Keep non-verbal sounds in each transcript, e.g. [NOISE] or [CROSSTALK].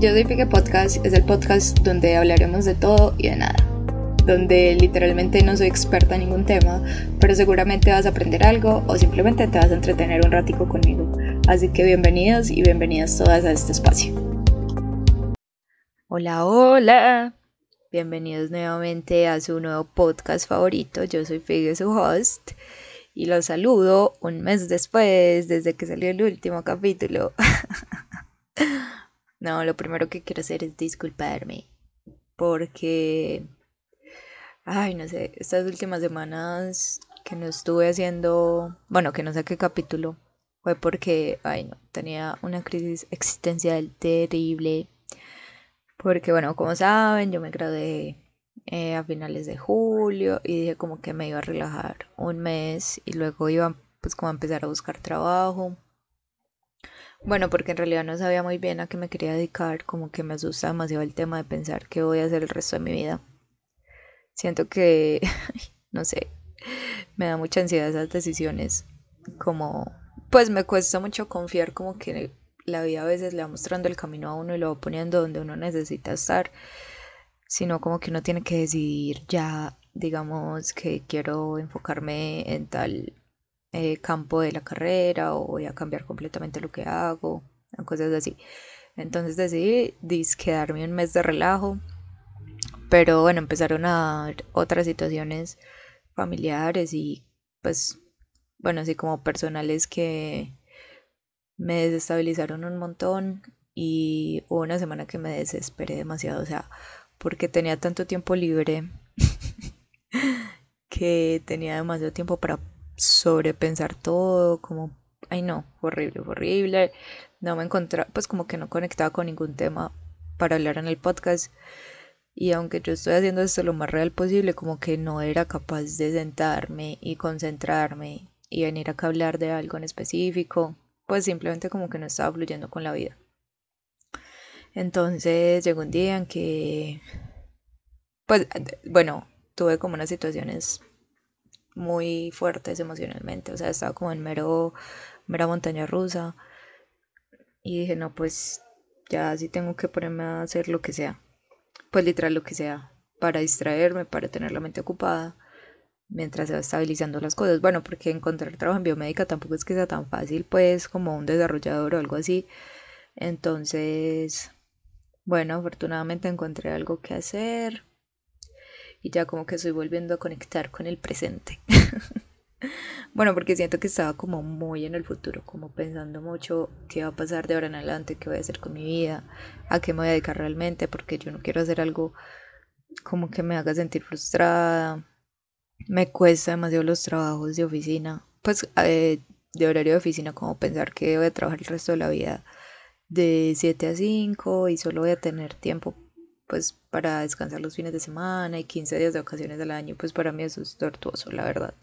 Yo soy Pique Podcast, es el podcast donde hablaremos de todo y de nada. Donde literalmente no soy experta en ningún tema, pero seguramente vas a aprender algo o simplemente te vas a entretener un ratico conmigo. Así que bienvenidos y bienvenidas todas a este espacio. Hola, hola. Bienvenidos nuevamente a su nuevo podcast favorito. Yo soy Figue, su host, y los saludo un mes después, desde que salió el último capítulo. [LAUGHS] no, lo primero que quiero hacer es disculparme, porque, ay, no sé, estas últimas semanas que no estuve haciendo, bueno, que no sé qué capítulo, fue porque, ay, no, tenía una crisis existencial terrible porque bueno, como saben, yo me gradué eh, a finales de julio y dije como que me iba a relajar un mes y luego iba pues como a empezar a buscar trabajo. Bueno, porque en realidad no sabía muy bien a qué me quería dedicar, como que me asusta demasiado el tema de pensar qué voy a hacer el resto de mi vida. Siento que, [LAUGHS] no sé, me da mucha ansiedad esas decisiones, como, pues me cuesta mucho confiar como que la vida a veces le va mostrando el camino a uno y lo va poniendo donde uno necesita estar, sino como que uno tiene que decidir ya, digamos, que quiero enfocarme en tal eh, campo de la carrera o voy a cambiar completamente lo que hago, cosas así. Entonces decidí quedarme un mes de relajo, pero bueno, empezaron a otras situaciones familiares y pues, bueno, así como personales que me desestabilizaron un montón y hubo una semana que me desesperé demasiado, o sea, porque tenía tanto tiempo libre [LAUGHS] que tenía demasiado tiempo para sobrepensar todo, como, ay no, horrible, horrible, no me encontraba, pues como que no conectaba con ningún tema para hablar en el podcast y aunque yo estoy haciendo esto lo más real posible, como que no era capaz de sentarme y concentrarme y venir acá a hablar de algo en específico pues simplemente como que no estaba fluyendo con la vida. Entonces llegó un día en que, pues bueno, tuve como unas situaciones muy fuertes emocionalmente, o sea, estaba como en mero, mera montaña rusa y dije, no, pues ya sí tengo que ponerme a hacer lo que sea, pues literal lo que sea, para distraerme, para tener la mente ocupada mientras se va estabilizando las cosas. Bueno, porque encontrar trabajo en biomédica tampoco es que sea tan fácil, pues, como un desarrollador o algo así. Entonces, bueno, afortunadamente encontré algo que hacer y ya como que estoy volviendo a conectar con el presente. [LAUGHS] bueno, porque siento que estaba como muy en el futuro, como pensando mucho qué va a pasar de ahora en adelante, qué voy a hacer con mi vida, a qué me voy a dedicar realmente, porque yo no quiero hacer algo como que me haga sentir frustrada me cuesta demasiado los trabajos de oficina, pues eh, de horario de oficina, como pensar que voy a trabajar el resto de la vida de 7 a 5 y solo voy a tener tiempo pues para descansar los fines de semana y 15 días de vacaciones al año, pues para mí eso es tortuoso, la verdad.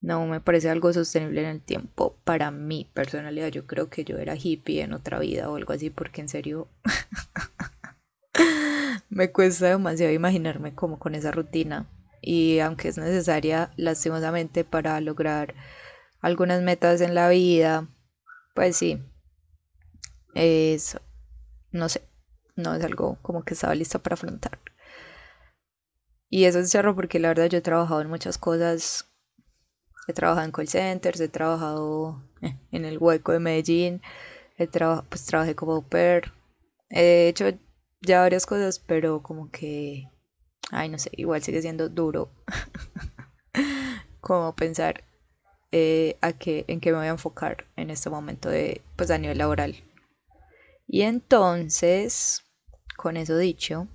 No me parece algo sostenible en el tiempo para mi personalidad. Yo creo que yo era hippie en otra vida o algo así, porque en serio [LAUGHS] me cuesta demasiado imaginarme como con esa rutina y aunque es necesaria lastimosamente para lograr algunas metas en la vida, pues sí, es, no sé, no es algo como que estaba lista para afrontar. Y eso es charro porque la verdad yo he trabajado en muchas cosas. He trabajado en call centers, he trabajado eh, en el hueco de Medellín, he pues trabajé como au pair. He hecho ya varias cosas, pero como que ay, no sé, igual sigue siendo duro [LAUGHS] como pensar eh, a qué, en qué me voy a enfocar en este momento de, pues a nivel laboral. Y entonces, con eso dicho,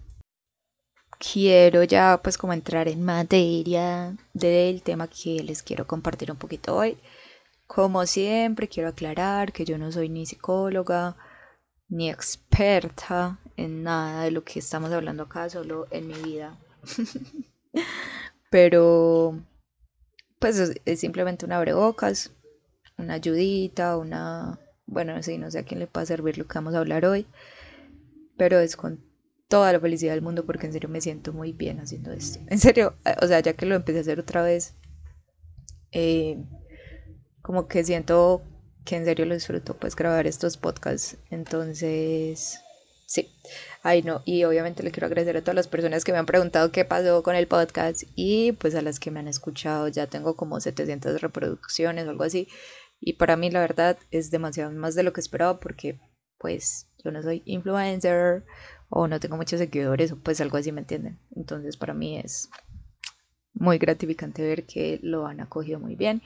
quiero ya pues como entrar en materia del tema que les quiero compartir un poquito hoy. Como siempre, quiero aclarar que yo no soy ni psicóloga ni experta en nada de lo que estamos hablando acá, solo en mi vida [LAUGHS] Pero, pues es, simplemente un abrebocas, una ayudita, una. Bueno, sí, no sé a quién le puede servir lo que vamos a hablar hoy, pero es con toda la felicidad del mundo porque en serio me siento muy bien haciendo esto. En serio, o sea, ya que lo empecé a hacer otra vez, eh, como que siento que en serio lo disfruto pues grabar estos podcasts. Entonces, sí, ay no, y obviamente le quiero agradecer a todas las personas que me han preguntado qué pasó con el podcast y pues a las que me han escuchado, ya tengo como 700 reproducciones o algo así, y para mí la verdad es demasiado más de lo que esperaba porque pues yo no soy influencer o no tengo muchos seguidores o pues algo así, ¿me entienden? Entonces para mí es muy gratificante ver que lo han acogido muy bien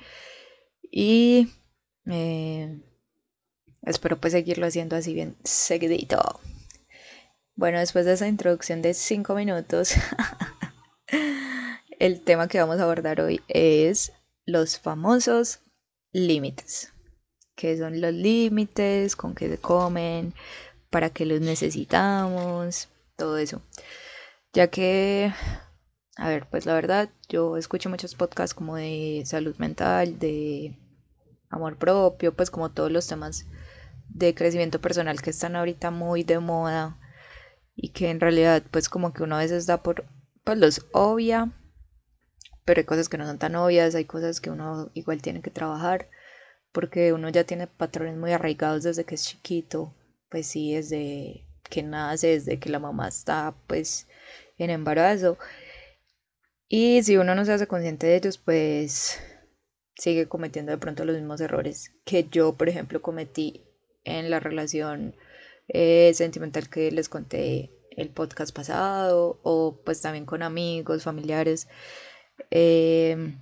y eh, espero pues seguirlo haciendo así bien seguidito. Bueno, después de esa introducción de 5 minutos, [LAUGHS] el tema que vamos a abordar hoy es los famosos límites. ¿Qué son los límites? ¿Con qué se comen? ¿Para qué los necesitamos? Todo eso. Ya que, a ver, pues la verdad, yo escucho muchos podcasts como de salud mental, de amor propio, pues como todos los temas de crecimiento personal que están ahorita muy de moda y que en realidad pues como que uno a veces da por, pues los obvia, pero hay cosas que no son tan obvias, hay cosas que uno igual tiene que trabajar porque uno ya tiene patrones muy arraigados desde que es chiquito, pues sí, desde que nace, desde que la mamá está pues en embarazo. Y si uno no se hace consciente de ellos, pues sigue cometiendo de pronto los mismos errores que yo, por ejemplo, cometí en la relación eh, sentimental que les conté el podcast pasado o pues también con amigos, familiares. Em,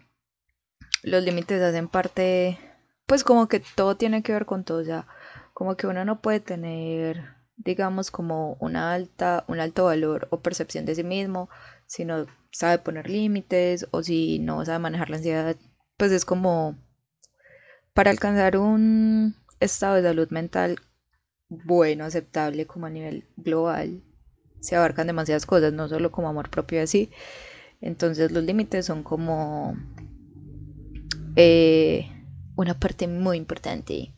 los límites hacen parte, pues como que todo tiene que ver con todo, sea, como que uno no puede tener, digamos, como una alta, un alto valor o percepción de sí mismo si no sabe poner límites o si no sabe manejar la ansiedad, pues es como para alcanzar un estado de salud mental bueno, aceptable como a nivel global, se abarcan demasiadas cosas, no solo como amor propio así. Entonces los límites son como eh, una parte muy importante,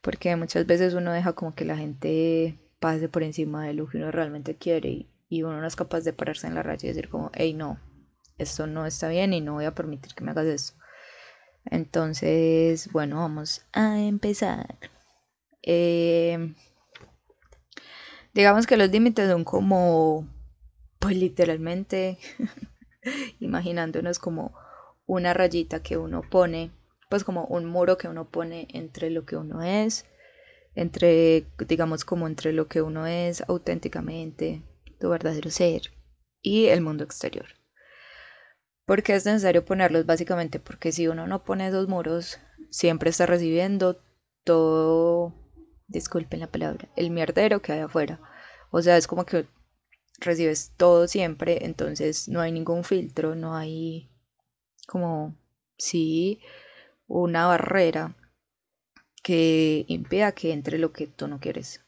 porque muchas veces uno deja como que la gente pase por encima de lo que uno realmente quiere y, uno no es capaz de pararse en la raya y decir como, hey no, esto no está bien y no voy a permitir que me hagas esto. Entonces, bueno, vamos a empezar. Eh, digamos que los límites son como, pues literalmente, [LAUGHS] imaginándonos como una rayita que uno pone, pues como un muro que uno pone entre lo que uno es, entre, digamos, como entre lo que uno es auténticamente, tu verdadero ser, y el mundo exterior. ¿Por qué es necesario ponerlos? Básicamente porque si uno no pone esos muros, siempre está recibiendo todo disculpen la palabra, el mierdero que hay afuera. O sea, es como que recibes todo siempre, entonces no hay ningún filtro, no hay como, sí, una barrera que impida que entre lo que tú no quieres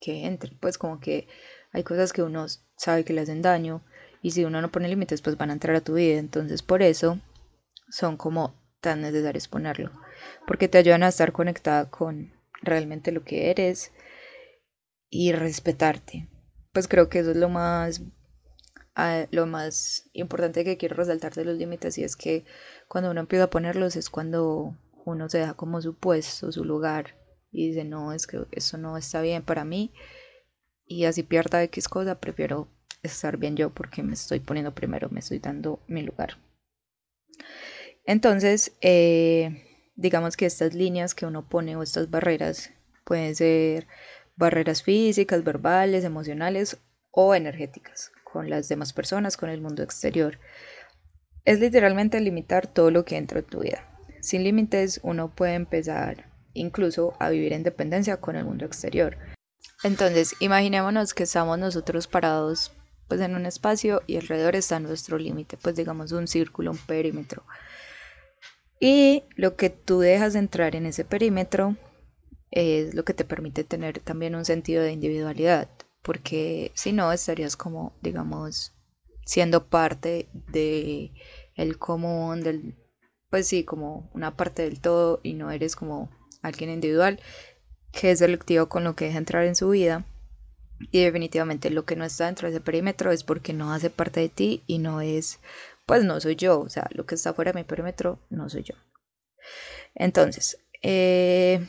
que entre. Pues como que hay cosas que uno sabe que le hacen daño y si uno no pone límites pues van a entrar a tu vida. Entonces por eso son como tan necesarios ponerlo. Porque te ayudan a estar conectada con realmente lo que eres y respetarte. Pues creo que eso es lo más ah, lo más importante que quiero resaltar de los límites y es que cuando uno empieza a ponerlos es cuando uno se da como su puesto, su lugar y dice no, es que eso no está bien para mí y así pierda X cosa, prefiero estar bien yo porque me estoy poniendo primero, me estoy dando mi lugar. Entonces, eh, digamos que estas líneas que uno pone o estas barreras pueden ser barreras físicas, verbales, emocionales o energéticas con las demás personas, con el mundo exterior. Es literalmente limitar todo lo que entra en tu vida. Sin límites uno puede empezar incluso a vivir en dependencia con el mundo exterior. Entonces, imaginémonos que estamos nosotros parados pues en un espacio y alrededor está nuestro límite, pues digamos un círculo, un perímetro. Y lo que tú dejas de entrar en ese perímetro es lo que te permite tener también un sentido de individualidad, porque si no estarías como, digamos, siendo parte de el común, del, pues sí, como una parte del todo y no eres como alguien individual que es selectivo con lo que deja entrar en su vida. Y definitivamente lo que no está dentro de ese perímetro es porque no hace parte de ti y no es pues no soy yo, o sea, lo que está fuera de mi perímetro no soy yo. Entonces, eh,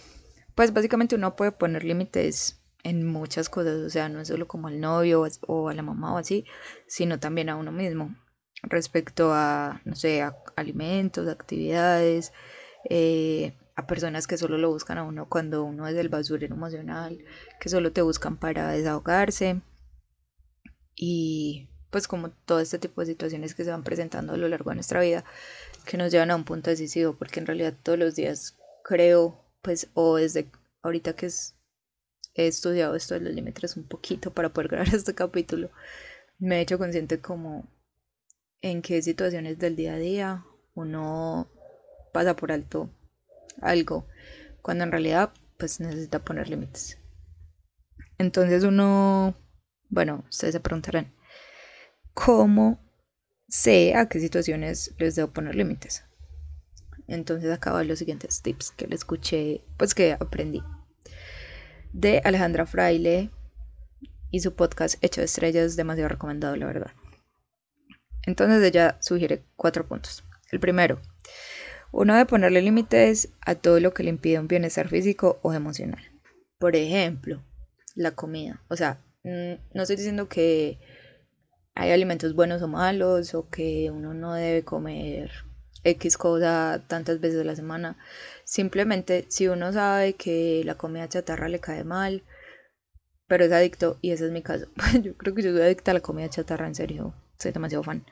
pues básicamente uno puede poner límites en muchas cosas, o sea, no es solo como al novio o a la mamá o así, sino también a uno mismo respecto a, no sé, a alimentos, actividades, eh, a personas que solo lo buscan a uno cuando uno es del basurero emocional, que solo te buscan para desahogarse y pues como todo este tipo de situaciones que se van presentando a lo largo de nuestra vida que nos llevan a un punto decisivo porque en realidad todos los días creo pues o desde ahorita que es, he estudiado esto de los límites un poquito para poder grabar [LAUGHS] este capítulo me he hecho consciente como en qué situaciones del día a día uno pasa por alto algo cuando en realidad pues necesita poner límites. Entonces uno, bueno, ustedes se preguntarán, ¿cómo sé a qué situaciones les debo poner límites? Entonces acabo los siguientes tips que le escuché, pues que aprendí. De Alejandra Fraile y su podcast Hecho de Estrellas, demasiado recomendado, la verdad. Entonces ella sugiere cuatro puntos. El primero, uno debe ponerle límites a todo lo que le impide un bienestar físico o emocional. Por ejemplo, la comida. O sea, mm, no estoy diciendo que hay alimentos buenos o malos o que uno no debe comer X cosa tantas veces a la semana. Simplemente si uno sabe que la comida chatarra le cae mal, pero es adicto, y ese es mi caso. [LAUGHS] yo creo que yo soy adicta a la comida chatarra, en serio soy demasiado fan.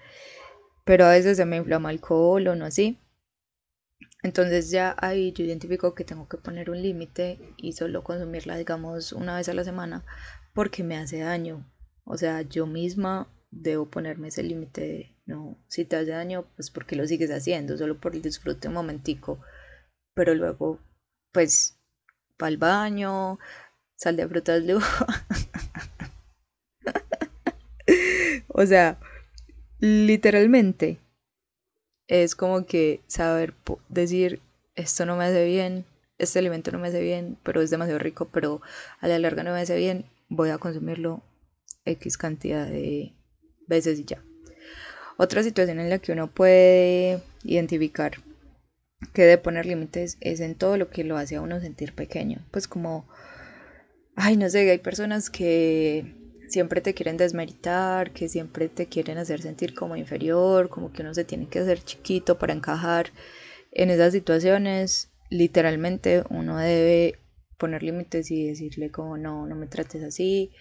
Pero a veces se me inflama el colon o así. Entonces ya ahí yo identifico que tengo que poner un límite y solo consumirla, digamos, una vez a la semana porque me hace daño. O sea, yo misma debo ponerme ese límite. No, si te hace daño, pues porque lo sigues haciendo, solo por el disfrute un momentico. Pero luego, pues, para el baño, sal de frutas de [LAUGHS] o sea, literalmente es como que saber decir esto no me hace bien, este alimento no me hace bien, pero es demasiado rico, pero a la larga no me hace bien, voy a consumirlo X cantidad de veces y ya. Otra situación en la que uno puede identificar que debe poner límites es en todo lo que lo hace a uno sentir pequeño. Pues como, ay, no sé, hay personas que siempre te quieren desmeritar, que siempre te quieren hacer sentir como inferior, como que uno se tiene que hacer chiquito para encajar. En esas situaciones, literalmente uno debe poner límites y decirle como no, no me trates así.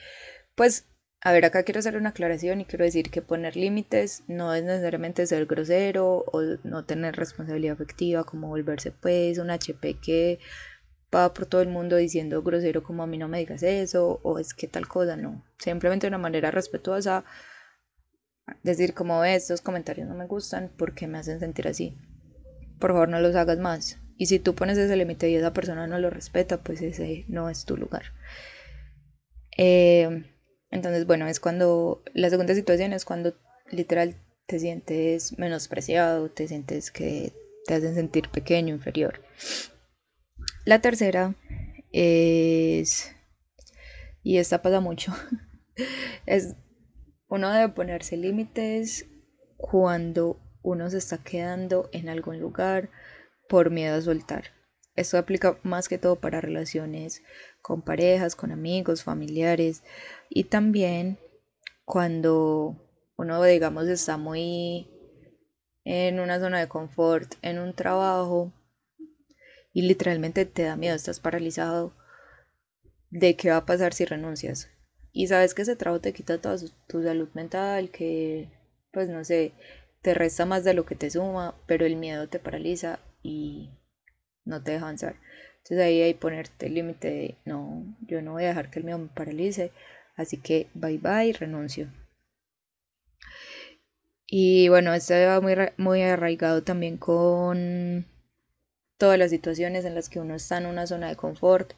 Pues, a ver, acá quiero hacer una aclaración y quiero decir que poner límites no es necesariamente ser grosero o no tener responsabilidad afectiva, como volverse pues un HP que va por todo el mundo diciendo grosero como a mí no me digas eso o es que tal cosa, no. Simplemente de una manera respetuosa decir como estos comentarios no me gustan porque me hacen sentir así. Por favor no los hagas más. Y si tú pones ese límite y esa persona no lo respeta, pues ese no es tu lugar. Eh, entonces, bueno, es cuando la segunda situación es cuando literal te sientes menospreciado, te sientes que te hacen sentir pequeño, inferior. La tercera es, y esta pasa mucho, [LAUGHS] es uno debe ponerse límites cuando uno se está quedando en algún lugar por miedo a soltar. Esto aplica más que todo para relaciones con parejas, con amigos, familiares y también cuando uno, digamos, está muy en una zona de confort, en un trabajo y literalmente te da miedo, estás paralizado de qué va a pasar si renuncias. Y sabes que ese trabajo te quita toda tu salud mental, que pues no sé, te resta más de lo que te suma, pero el miedo te paraliza y no te deja avanzar. Entonces ahí hay ponerte el límite de no, yo no voy a dejar que el miedo me paralice, así que bye bye, renuncio. Y bueno, esto va muy, muy arraigado también con todas las situaciones en las que uno está en una zona de confort,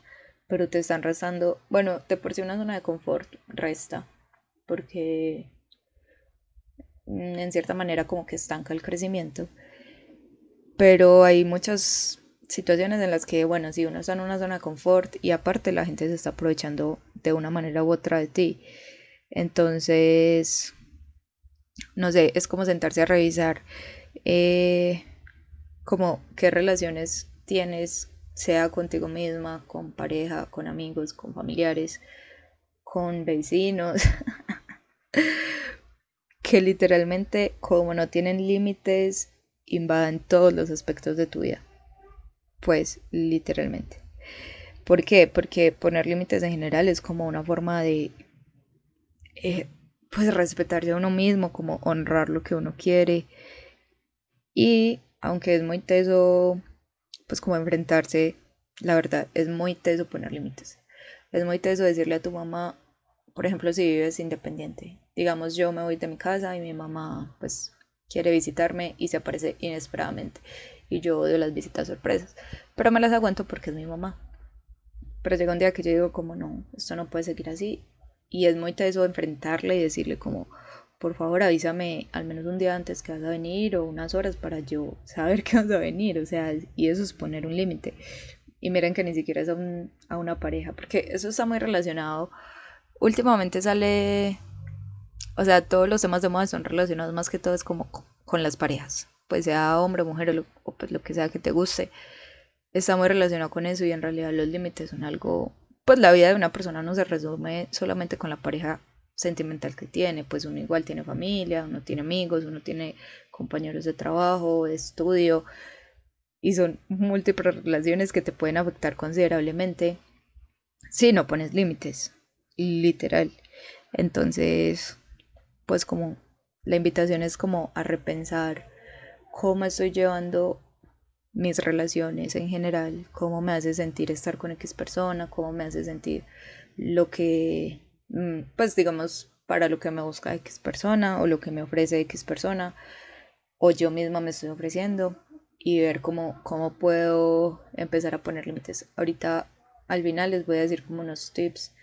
pero te están restando, bueno, de por sí una zona de confort resta, porque en cierta manera como que estanca el crecimiento, pero hay muchas situaciones en las que, bueno, si uno está en una zona de confort y aparte la gente se está aprovechando de una manera u otra de ti, entonces, no sé, es como sentarse a revisar eh, como qué relaciones tienes sea contigo misma, con pareja, con amigos, con familiares, con vecinos, [LAUGHS] que literalmente como no tienen límites, invaden todos los aspectos de tu vida. Pues literalmente. ¿Por qué? Porque poner límites en general es como una forma de eh, pues respetarse a uno mismo, como honrar lo que uno quiere. Y aunque es muy teso, pues como enfrentarse, la verdad, es muy teso poner límites. Es muy teso decirle a tu mamá, por ejemplo, si vives independiente. Digamos, yo me voy de mi casa y mi mamá pues quiere visitarme y se aparece inesperadamente. Y yo odio las visitas sorpresas. Pero me las aguanto porque es mi mamá. Pero llega un día que yo digo como no, esto no puede seguir así. Y es muy teso enfrentarle y decirle como, por favor avísame al menos un día antes que vas a venir o unas horas para yo saber [LAUGHS] que vas a venir. O sea, y eso es poner un límite. Y miren que ni siquiera es a, a una pareja, porque eso está muy relacionado últimamente sale, o sea, todos los temas de moda son relacionados más que todo es como con las parejas, pues sea hombre, mujer o, lo, pues lo que sea que te guste, está muy relacionado con eso y en realidad los límites son algo, pues la vida de una persona no se resume solamente con la pareja sentimental que tiene, pues uno igual tiene familia, uno tiene amigos, uno tiene compañeros de trabajo, de estudio, y son múltiples relaciones que te pueden afectar considerablemente si no pones límites literal. Entonces, pues como la invitación es como a repensar cómo estoy llevando mis relaciones en general, cómo me hace sentir estar con X persona, cómo me hace sentir lo que, mm, pues digamos, para lo que me busca X persona o lo que me ofrece X persona o yo misma me estoy ofreciendo y ver cómo, cómo puedo empezar a poner límites. Ahorita al final les voy a decir como unos tips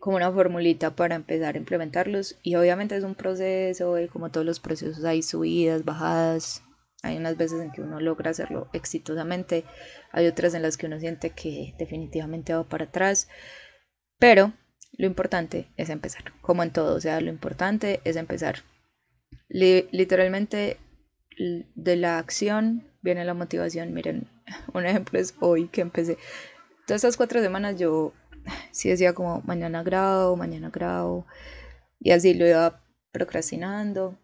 como una formulita para empezar a implementarlos. Y obviamente es un proceso y como todos los procesos hay subidas, bajadas, hay unas veces en que uno logra hacerlo exitosamente, hay otras en las que uno siente que definitivamente va para atrás, pero lo importante es empezar, como en todo, o sea, lo importante es empezar. literalmente de la acción viene la motivación, miren, [LAUGHS] un ejemplo es hoy que empecé. Todas estas cuatro semanas yo sí decía como mañana grabo, mañana grabo, y así lo iba procrastinando.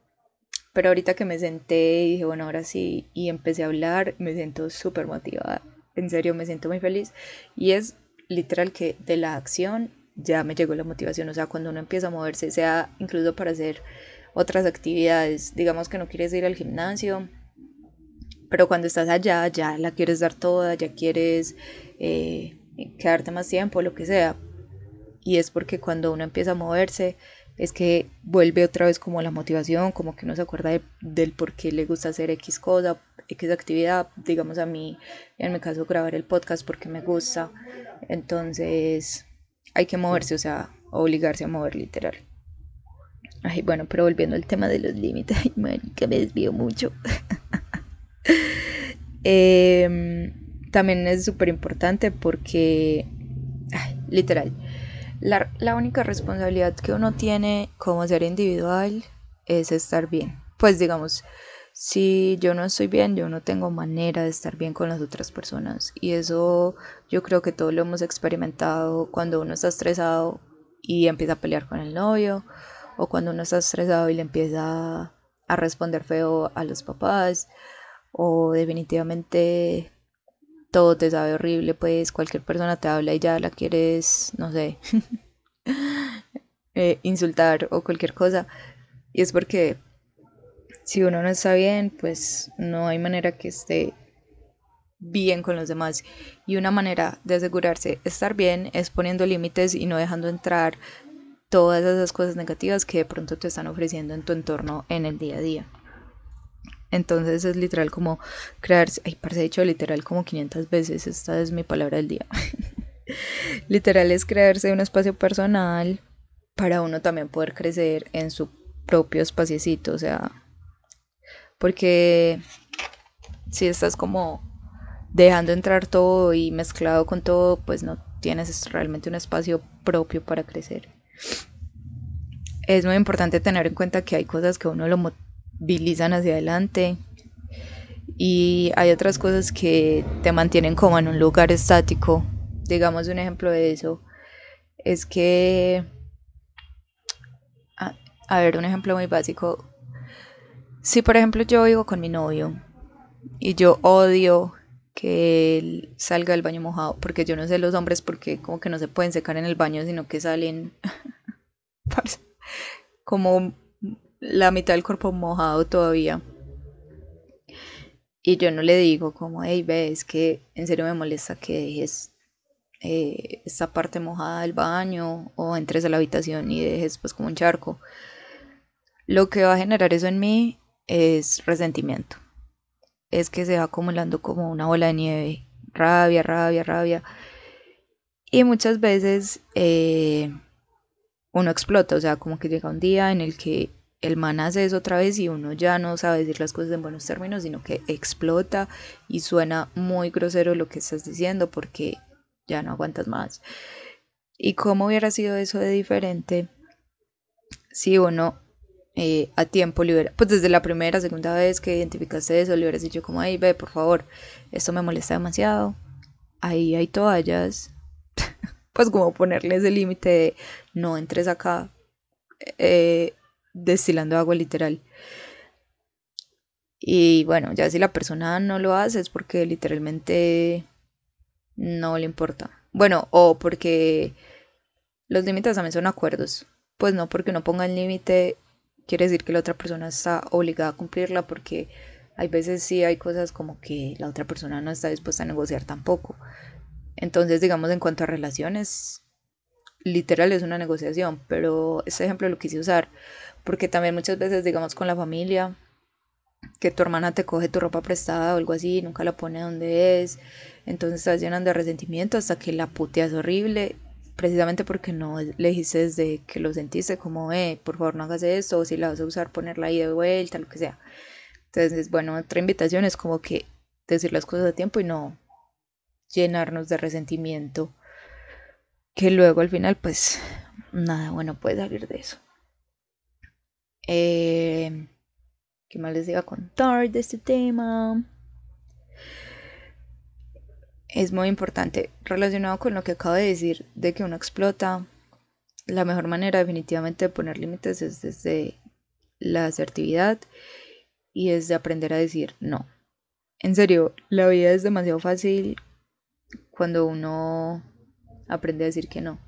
Pero ahorita que me senté y dije, bueno, ahora sí, y empecé a hablar, me siento súper motivada. En serio, me siento muy feliz. Y es literal que de la acción ya me llegó la motivación. O sea, cuando uno empieza a moverse, sea incluso para hacer otras actividades, digamos que no quieres ir al gimnasio, pero cuando estás allá ya la quieres dar toda, ya quieres eh, quedarte más tiempo, lo que sea. Y es porque cuando uno empieza a moverse, es que vuelve otra vez como la motivación, como que uno se acuerda del por qué le gusta hacer X cosa, X actividad, digamos a mí, en mi caso grabar el podcast porque me gusta. Entonces hay que moverse, o sea, obligarse a mover literal. Ay, bueno, pero volviendo al tema de los límites, [LAUGHS] ay, que me desvío mucho. [LAUGHS] eh, también es súper importante porque, literal, la, la única responsabilidad que uno tiene como ser individual es estar bien. Pues digamos, si yo no estoy bien, yo no tengo manera de estar bien con las otras personas. Y eso yo creo que todos lo hemos experimentado cuando uno está estresado y empieza a pelear con el novio, o cuando uno está estresado y le empieza a responder feo a los papás, o definitivamente todo te sabe horrible, pues cualquier persona te habla y ya la quieres, no sé, [LAUGHS] eh, insultar o cualquier cosa. Y es porque si uno no está bien, pues no hay manera que esté bien con los demás. Y una manera de asegurarse estar bien es poniendo límites y no dejando entrar todas esas cosas negativas que de pronto te están ofreciendo en tu entorno en el día a día. Entonces es literal como crearse, ay, parece dicho literal como 500 veces, esta es mi palabra del día. [LAUGHS] literal es crearse un espacio personal para uno también poder crecer en su propio espaciecito, o sea, porque si estás como dejando entrar todo y mezclado con todo, pues no tienes realmente un espacio propio para crecer. Es muy importante tener en cuenta que hay cosas que uno lo, movilizan hacia adelante y hay otras cosas que te mantienen como en un lugar estático. Digamos un ejemplo de eso es que, a, a ver, un ejemplo muy básico. Si por ejemplo yo vivo con mi novio y yo odio que él salga del baño mojado, porque yo no sé los hombres porque como que no se pueden secar en el baño, sino que salen [LAUGHS] como la mitad del cuerpo mojado todavía. Y yo no le digo como, hey, ve, es que en serio me molesta que dejes eh, esta parte mojada del baño o entres a la habitación y dejes pues como un charco. Lo que va a generar eso en mí es resentimiento. Es que se va acumulando como una bola de nieve. Rabia, rabia, rabia. Y muchas veces eh, uno explota, o sea, como que llega un día en el que el man hace eso otra vez y uno ya no sabe decir las cosas en buenos términos, sino que explota y suena muy grosero lo que estás diciendo porque ya no aguantas más. ¿Y cómo hubiera sido eso de diferente si uno eh, a tiempo le hubiera, pues desde la primera, segunda vez que identificaste eso, le hubieras dicho como, hey, ve, por favor, esto me molesta demasiado, ahí hay toallas, [LAUGHS] pues como ponerle ese límite de no entres acá, eh, destilando agua literal. Y bueno, ya si la persona no lo hace es porque literalmente no le importa. Bueno, o porque los límites también son acuerdos. Pues no porque uno ponga el límite quiere decir que la otra persona está obligada a cumplirla porque hay veces sí hay cosas como que la otra persona no está dispuesta a negociar tampoco. Entonces, digamos, en cuanto a relaciones, literal es una negociación, pero este ejemplo lo quise usar porque también muchas veces, digamos, con la familia, que tu hermana te coge tu ropa prestada o algo así, nunca la pone donde es, entonces estás llenando de resentimiento hasta que la puteas horrible, precisamente porque no le dijiste desde que lo sentiste como, eh, por favor no hagas esto, o si la vas a usar, ponerla ahí de vuelta, lo que sea. Entonces, bueno, otra invitación es como que decir las cosas a tiempo y no llenarnos de resentimiento, que luego al final, pues, nada bueno puede salir de eso. Eh, ¿Qué más les iba a contar de este tema? Es muy importante, relacionado con lo que acabo de decir, de que uno explota, la mejor manera definitivamente de poner límites es desde la asertividad y es de aprender a decir no. En serio, la vida es demasiado fácil cuando uno aprende a decir que no.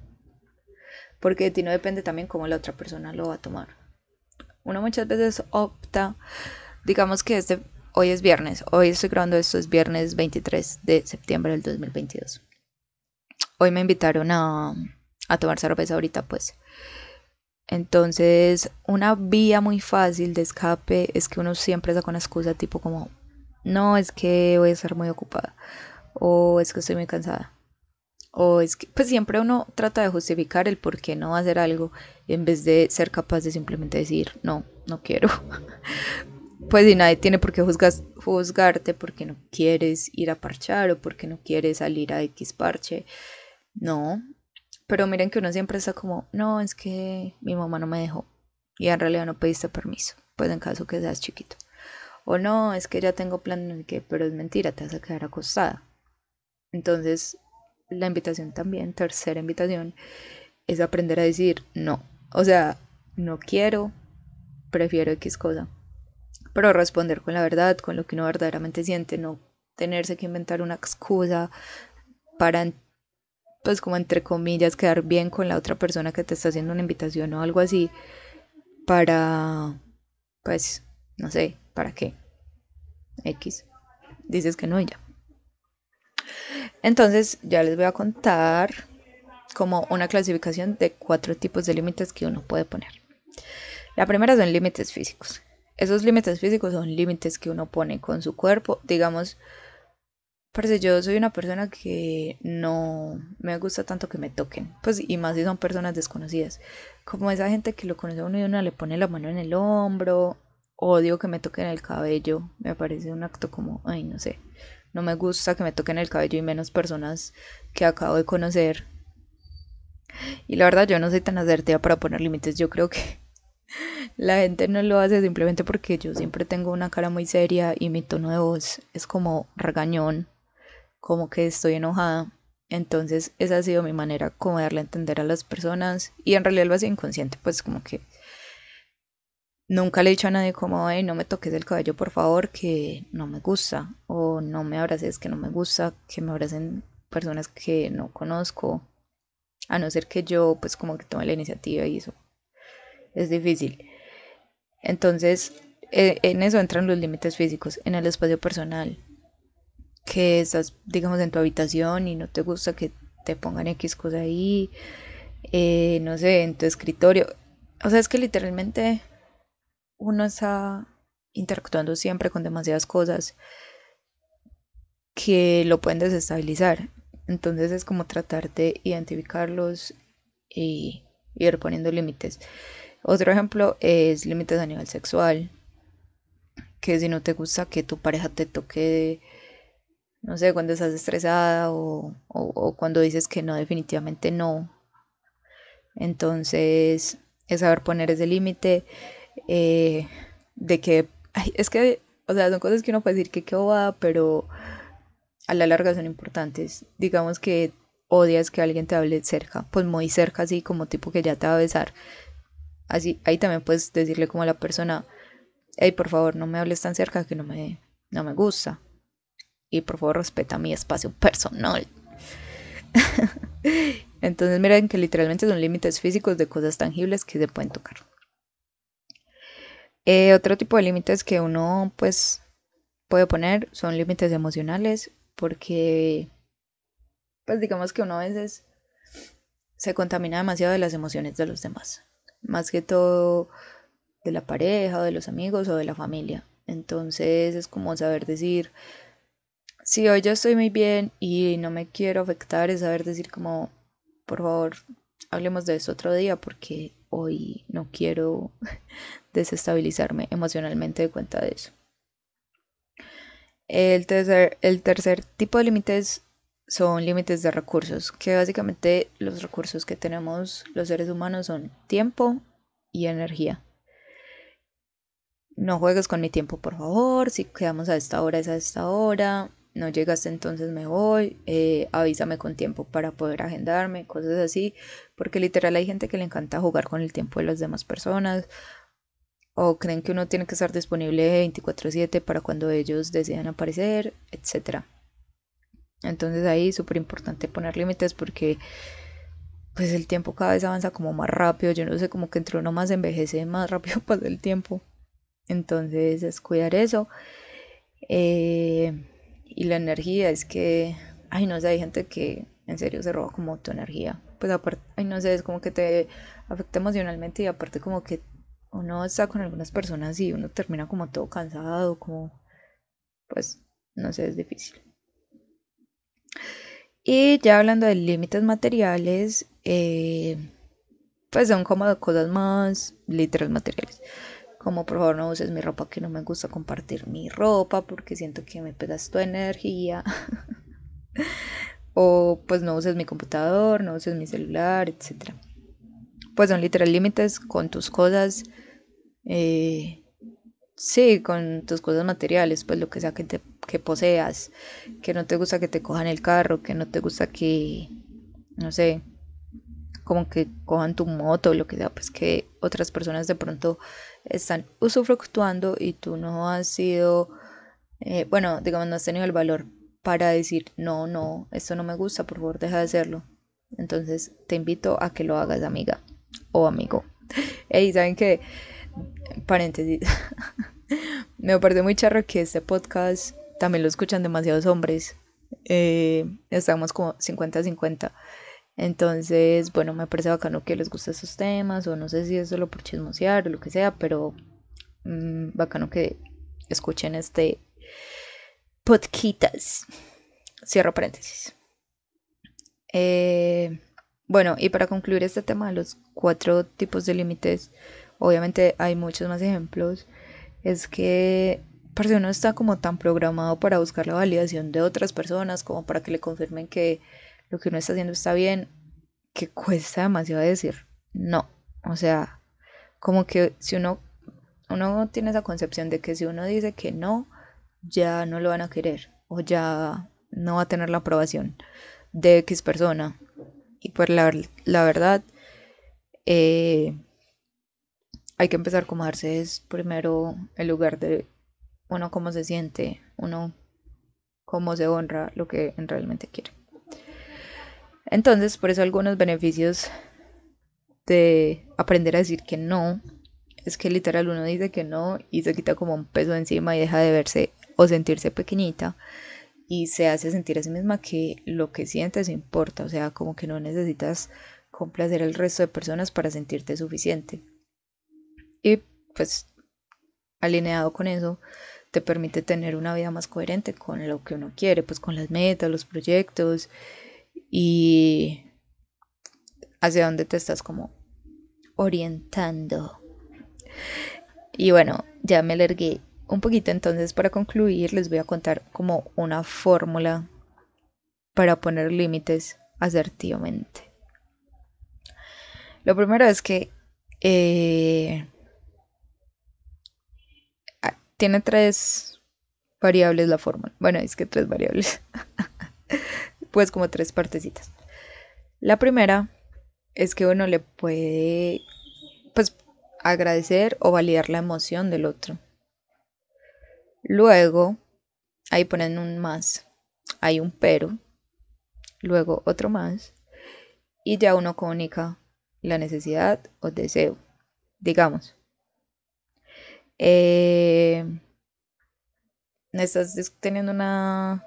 Porque de ti no depende también cómo la otra persona lo va a tomar. Uno muchas veces opta, digamos que este, hoy es viernes, hoy estoy grabando esto, es viernes 23 de septiembre del 2022. Hoy me invitaron a, a tomar cerveza ahorita, pues. Entonces, una vía muy fácil de escape es que uno siempre saca una excusa tipo como, no, es que voy a estar muy ocupada, o es que estoy muy cansada, o es que, pues siempre uno trata de justificar el por qué no hacer algo en vez de ser capaz de simplemente decir, no, no quiero. [LAUGHS] pues y nadie tiene por qué juzgarte porque no quieres ir a parchar o porque no quieres salir a X parche. No. Pero miren que uno siempre está como, no, es que mi mamá no me dejó. Y en realidad no pediste permiso. Pues en caso que seas chiquito. O no, es que ya tengo plan en que, pero es mentira, te vas a quedar acostada. Entonces, la invitación también, tercera invitación, es aprender a decir no. O sea, no quiero, prefiero X cosa. Pero responder con la verdad, con lo que uno verdaderamente siente, no tenerse que inventar una excusa para, pues como entre comillas, quedar bien con la otra persona que te está haciendo una invitación o algo así, para, pues, no sé, ¿para qué? X. Dices que no ya. Entonces ya les voy a contar como una clasificación de cuatro tipos de límites que uno puede poner. La primera son límites físicos. Esos límites físicos son límites que uno pone con su cuerpo. Digamos, parece yo soy una persona que no me gusta tanto que me toquen. Pues y más si son personas desconocidas. Como esa gente que lo conoce a uno y uno le pone la mano en el hombro. Odio que me toquen el cabello. Me parece un acto como, ay, no sé. No me gusta que me toquen el cabello y menos personas que acabo de conocer. Y la verdad yo no soy tan asertiva para poner límites. Yo creo que [LAUGHS] la gente no lo hace simplemente porque yo siempre tengo una cara muy seria y mi tono de voz es como regañón, como que estoy enojada. Entonces esa ha sido mi manera como darle a entender a las personas y en realidad lo hacía inconsciente, pues como que nunca le he dicho a nadie como, hey, no me toques el cabello por favor, que no me gusta, o no me abraces, que no me gusta, que me abracen personas que no conozco, a no ser que yo pues como que tome la iniciativa y eso es difícil. Entonces, e, en eso entran los límites físicos, en el espacio personal, que estás, digamos, en tu habitación y no te gusta que te pongan X cosa ahí, eh, no sé, en tu escritorio. O sea, es que literalmente uno está interactuando siempre con demasiadas cosas que lo pueden desestabilizar. Entonces es como tratar de identificarlos y ir poniendo límites. Otro ejemplo es límites a nivel sexual. Que si no te gusta que tu pareja te toque, no sé, cuando estás estresada o, cuando dices que no, definitivamente no. Entonces es saber poner ese límite eh, de que, es que, o sea, son cosas que uno puede decir que qué va, pero a la larga son importantes. Digamos que odias que alguien te hable cerca, pues muy cerca, así como tipo que ya te va a besar. Así, ahí también puedes decirle como a la persona, hey, por favor, no me hables tan cerca que no me, no me gusta. Y por favor, respeta mi espacio personal. [LAUGHS] Entonces, miren que literalmente son límites físicos de cosas tangibles que se pueden tocar. Eh, otro tipo de límites que uno pues puede poner son límites emocionales porque pues digamos que uno a veces se contamina demasiado de las emociones de los demás, más que todo de la pareja o de los amigos o de la familia. Entonces es como saber decir, si hoy yo estoy muy bien y no me quiero afectar, es saber decir como, por favor, hablemos de eso otro día porque hoy no quiero desestabilizarme emocionalmente de cuenta de eso. El tercer, tipo de límites son límites de recursos, que básicamente los recursos que tenemos los seres humanos son tiempo y energía. No juegues con mi tiempo, por favor. Si quedamos a esta hora, es a esta hora. No llegaste, entonces me voy. Eh, avísame con tiempo para poder agendarme, cosas así. Porque literal hay gente que le encanta jugar con el tiempo de las demás personas o creen que uno tiene que estar disponible 24/7 para cuando ellos decidan aparecer, etc. Entonces ahí es súper importante poner límites porque pues el tiempo cada vez avanza como más rápido, yo no sé, como que entre uno más envejece, más rápido [LAUGHS] pasa el tiempo. Entonces es cuidar eso. Eh, y la energía es que, ay no sé, hay gente que en serio se roba como tu energía. Pues aparte, ay no sé, es como que te afecta emocionalmente y aparte como que uno está con algunas personas y uno termina como todo cansado, como, pues, no sé, es difícil. Y ya hablando de límites materiales, eh, pues son como cosas más literales materiales. Como por favor no uses mi ropa, que no me gusta compartir mi ropa porque siento que me pegas tu energía. [LAUGHS] o pues no uses mi computador, no uses mi celular, etc. Pues son literal límites con tus cosas eh, sí, con tus cosas materiales, pues lo que sea que, te, que poseas, que no te gusta que te cojan el carro, que no te gusta que, no sé, como que cojan tu moto, lo que sea, pues que otras personas de pronto están usufructuando y tú no has sido, eh, bueno, digamos, no has tenido el valor para decir, no, no, esto no me gusta, por favor, deja de hacerlo. Entonces te invito a que lo hagas, amiga o amigo. Y ¿saben que paréntesis, [LAUGHS] me parece muy charro que este podcast también lo escuchan demasiados hombres. Eh, estamos como 50-50. Entonces, bueno, me parece bacano que les gusten esos temas, o no sé si es solo por chismosear o lo que sea, pero mm, bacano que escuchen este podcast. Cierro paréntesis. Eh, bueno, y para concluir este tema de los cuatro tipos de límites, obviamente hay muchos más ejemplos, es que porque uno está como tan programado para buscar la validación de otras personas como para que le confirmen que lo que uno está haciendo está bien, que cuesta demasiado decir no. O sea, como que si uno uno tiene esa concepción de que si uno dice que no, ya no lo van a querer o ya no va a tener la aprobación de X persona. Y pues la, la verdad, eh, hay que empezar como darse es primero el lugar de uno cómo se siente, uno cómo se honra lo que realmente quiere. Entonces, por eso algunos beneficios de aprender a decir que no es que literal uno dice que no y se quita como un peso encima y deja de verse o sentirse pequeñita y se hace sentir a sí misma que lo que sientes importa, o sea, como que no necesitas complacer al resto de personas para sentirte suficiente. Y pues alineado con eso, te permite tener una vida más coherente con lo que uno quiere, pues con las metas, los proyectos y hacia dónde te estás como orientando. Y bueno, ya me alargué un poquito, entonces para concluir les voy a contar como una fórmula para poner límites asertivamente. Lo primero es que eh, ah, tiene tres variables la fórmula. Bueno, es que tres variables. [LAUGHS] pues como tres partecitas. La primera es que uno le puede pues agradecer o validar la emoción del otro. Luego, ahí ponen un más, hay un pero, luego otro más, y ya uno comunica la necesidad o deseo, digamos. Eh, estás teniendo una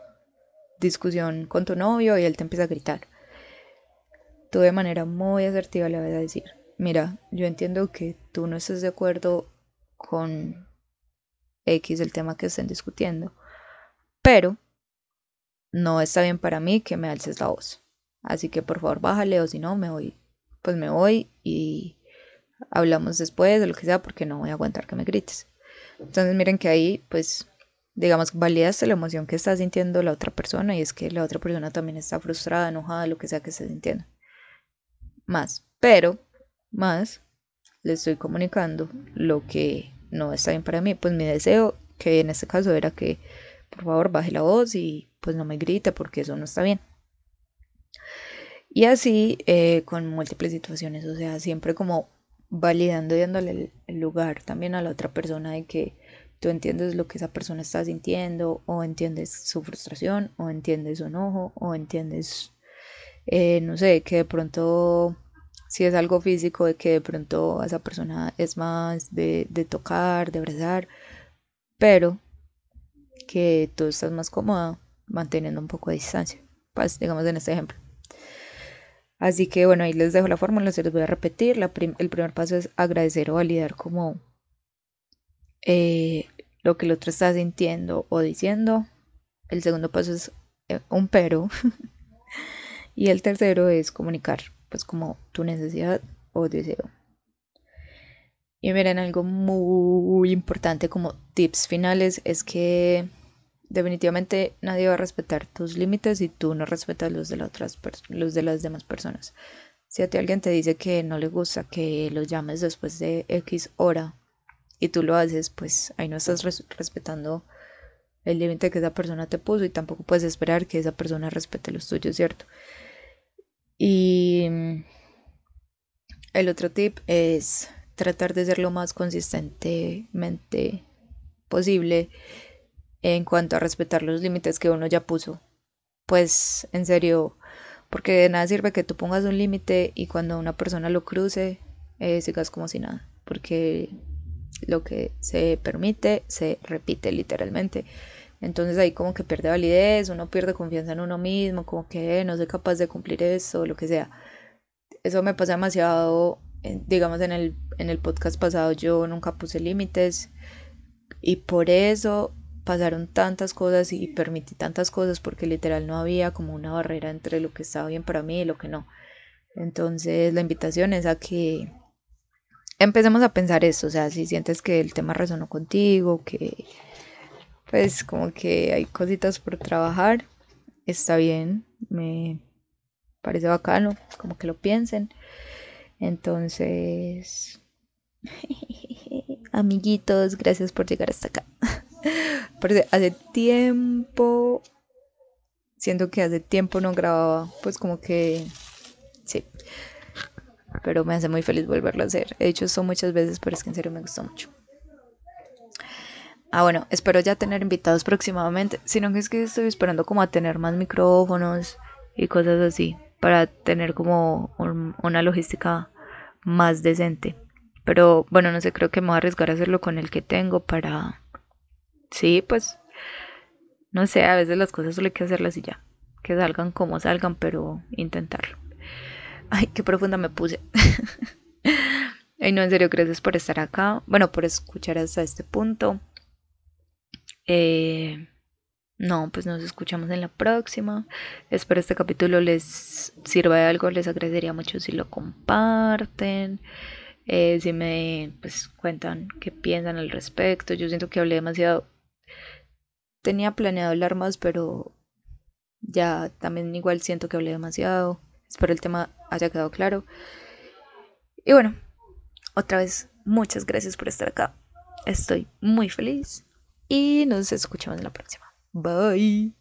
discusión con tu novio y él te empieza a gritar. Tú de manera muy asertiva le vas a decir, mira, yo entiendo que tú no estás de acuerdo con X el tema que estén discutiendo. Pero no está bien para mí que me alces la voz. Así que por favor bájale o si no me voy, pues me voy y hablamos después de lo que sea porque no voy a aguantar que me grites. Entonces miren que ahí pues digamos validaste la emoción que está sintiendo la otra persona y es que la otra persona también está frustrada, enojada, lo que sea que esté sintiendo. Más, pero más le estoy comunicando lo que no está bien para mí, pues mi deseo, que en este caso era que por favor baje la voz y pues no me grite porque eso no está bien. Y así eh, con múltiples situaciones, o sea, siempre como validando dándole el, lugar también a la otra persona de que tú entiendes lo que esa persona está sintiendo, o entiendes su frustración, o entiendes su enojo, o entiendes, eh, no sé, que de pronto si es algo físico, de que de pronto esa persona es más de, tocar, de abrazar, pero que tú estás más cómoda manteniendo un poco de distancia, pues digamos en este ejemplo. Así que bueno, ahí les dejo la fórmula, se les voy a repetir. el primer paso es agradecer o validar como eh, lo que el otro está sintiendo o diciendo. El segundo paso es eh, un pero. [LAUGHS] y el tercero es comunicar pues como tu necesidad o deseo. Y miren, algo muy importante como tips finales es que definitivamente nadie va a respetar tus límites si tú no respetas los de, las otras los de las demás personas. Si a ti alguien te dice que no le gusta que los llames después de X hora y tú lo haces, pues ahí no estás respetando el límite que esa persona te puso y tampoco puedes esperar que esa persona respete los tuyos, ¿cierto? Y mm, el otro tip es tratar de ser lo más consistentemente posible en cuanto a respetar los límites que uno ya puso. Pues en serio, porque de nada sirve que tú pongas un límite y cuando una persona lo cruce, eh, sigas como si nada, porque lo que se permite se repite literalmente. Entonces ahí como que pierde validez, uno pierde confianza en uno mismo, como que no soy capaz de cumplir eso, lo que sea. Eso me pasa demasiado, digamos en el, en el podcast pasado yo nunca puse límites y por eso pasaron tantas cosas y permití tantas cosas porque literal no había como una barrera entre lo que estaba bien para mí y lo que no. Entonces la invitación es a que empecemos a pensar eso, o sea, si sientes que el tema resonó contigo, que pues como que hay cositas por trabajar, está bien, me parece bacano, como que lo piensen. Entonces, [LAUGHS] amiguitos, gracias por llegar hasta acá. [LAUGHS] Porque hace tiempo, siento que hace tiempo no grababa, pues como que, sí. Pero me hace muy feliz volverlo a hacer. He hecho esto muchas veces, pero es que en serio me gustó mucho. Ah, bueno, espero ya tener invitados próximamente. Sino que es que estoy esperando como a tener más micrófonos y cosas así. Para tener como una logística más decente. Pero bueno, no sé, creo que me voy a arriesgar a hacerlo con el que tengo para... Sí, pues... No sé, a veces las cosas solo hay que hacerlas y ya. Que salgan como salgan, pero intentarlo. Ay, qué profunda me puse. [LAUGHS] Ay, no, en serio, gracias por estar acá. Bueno, por escuchar hasta este punto. Eh, no, pues nos escuchamos en la próxima. Espero este capítulo les sirva de algo. Les agradecería mucho si lo comparten. Eh, si me pues, cuentan qué piensan al respecto. Yo siento que hablé demasiado. Tenía planeado hablar más, pero ya también igual siento que hablé demasiado. Espero el tema haya quedado claro. Y bueno, otra vez, muchas gracias por estar acá. Estoy muy feliz y nos escuchamos en la próxima. Bye.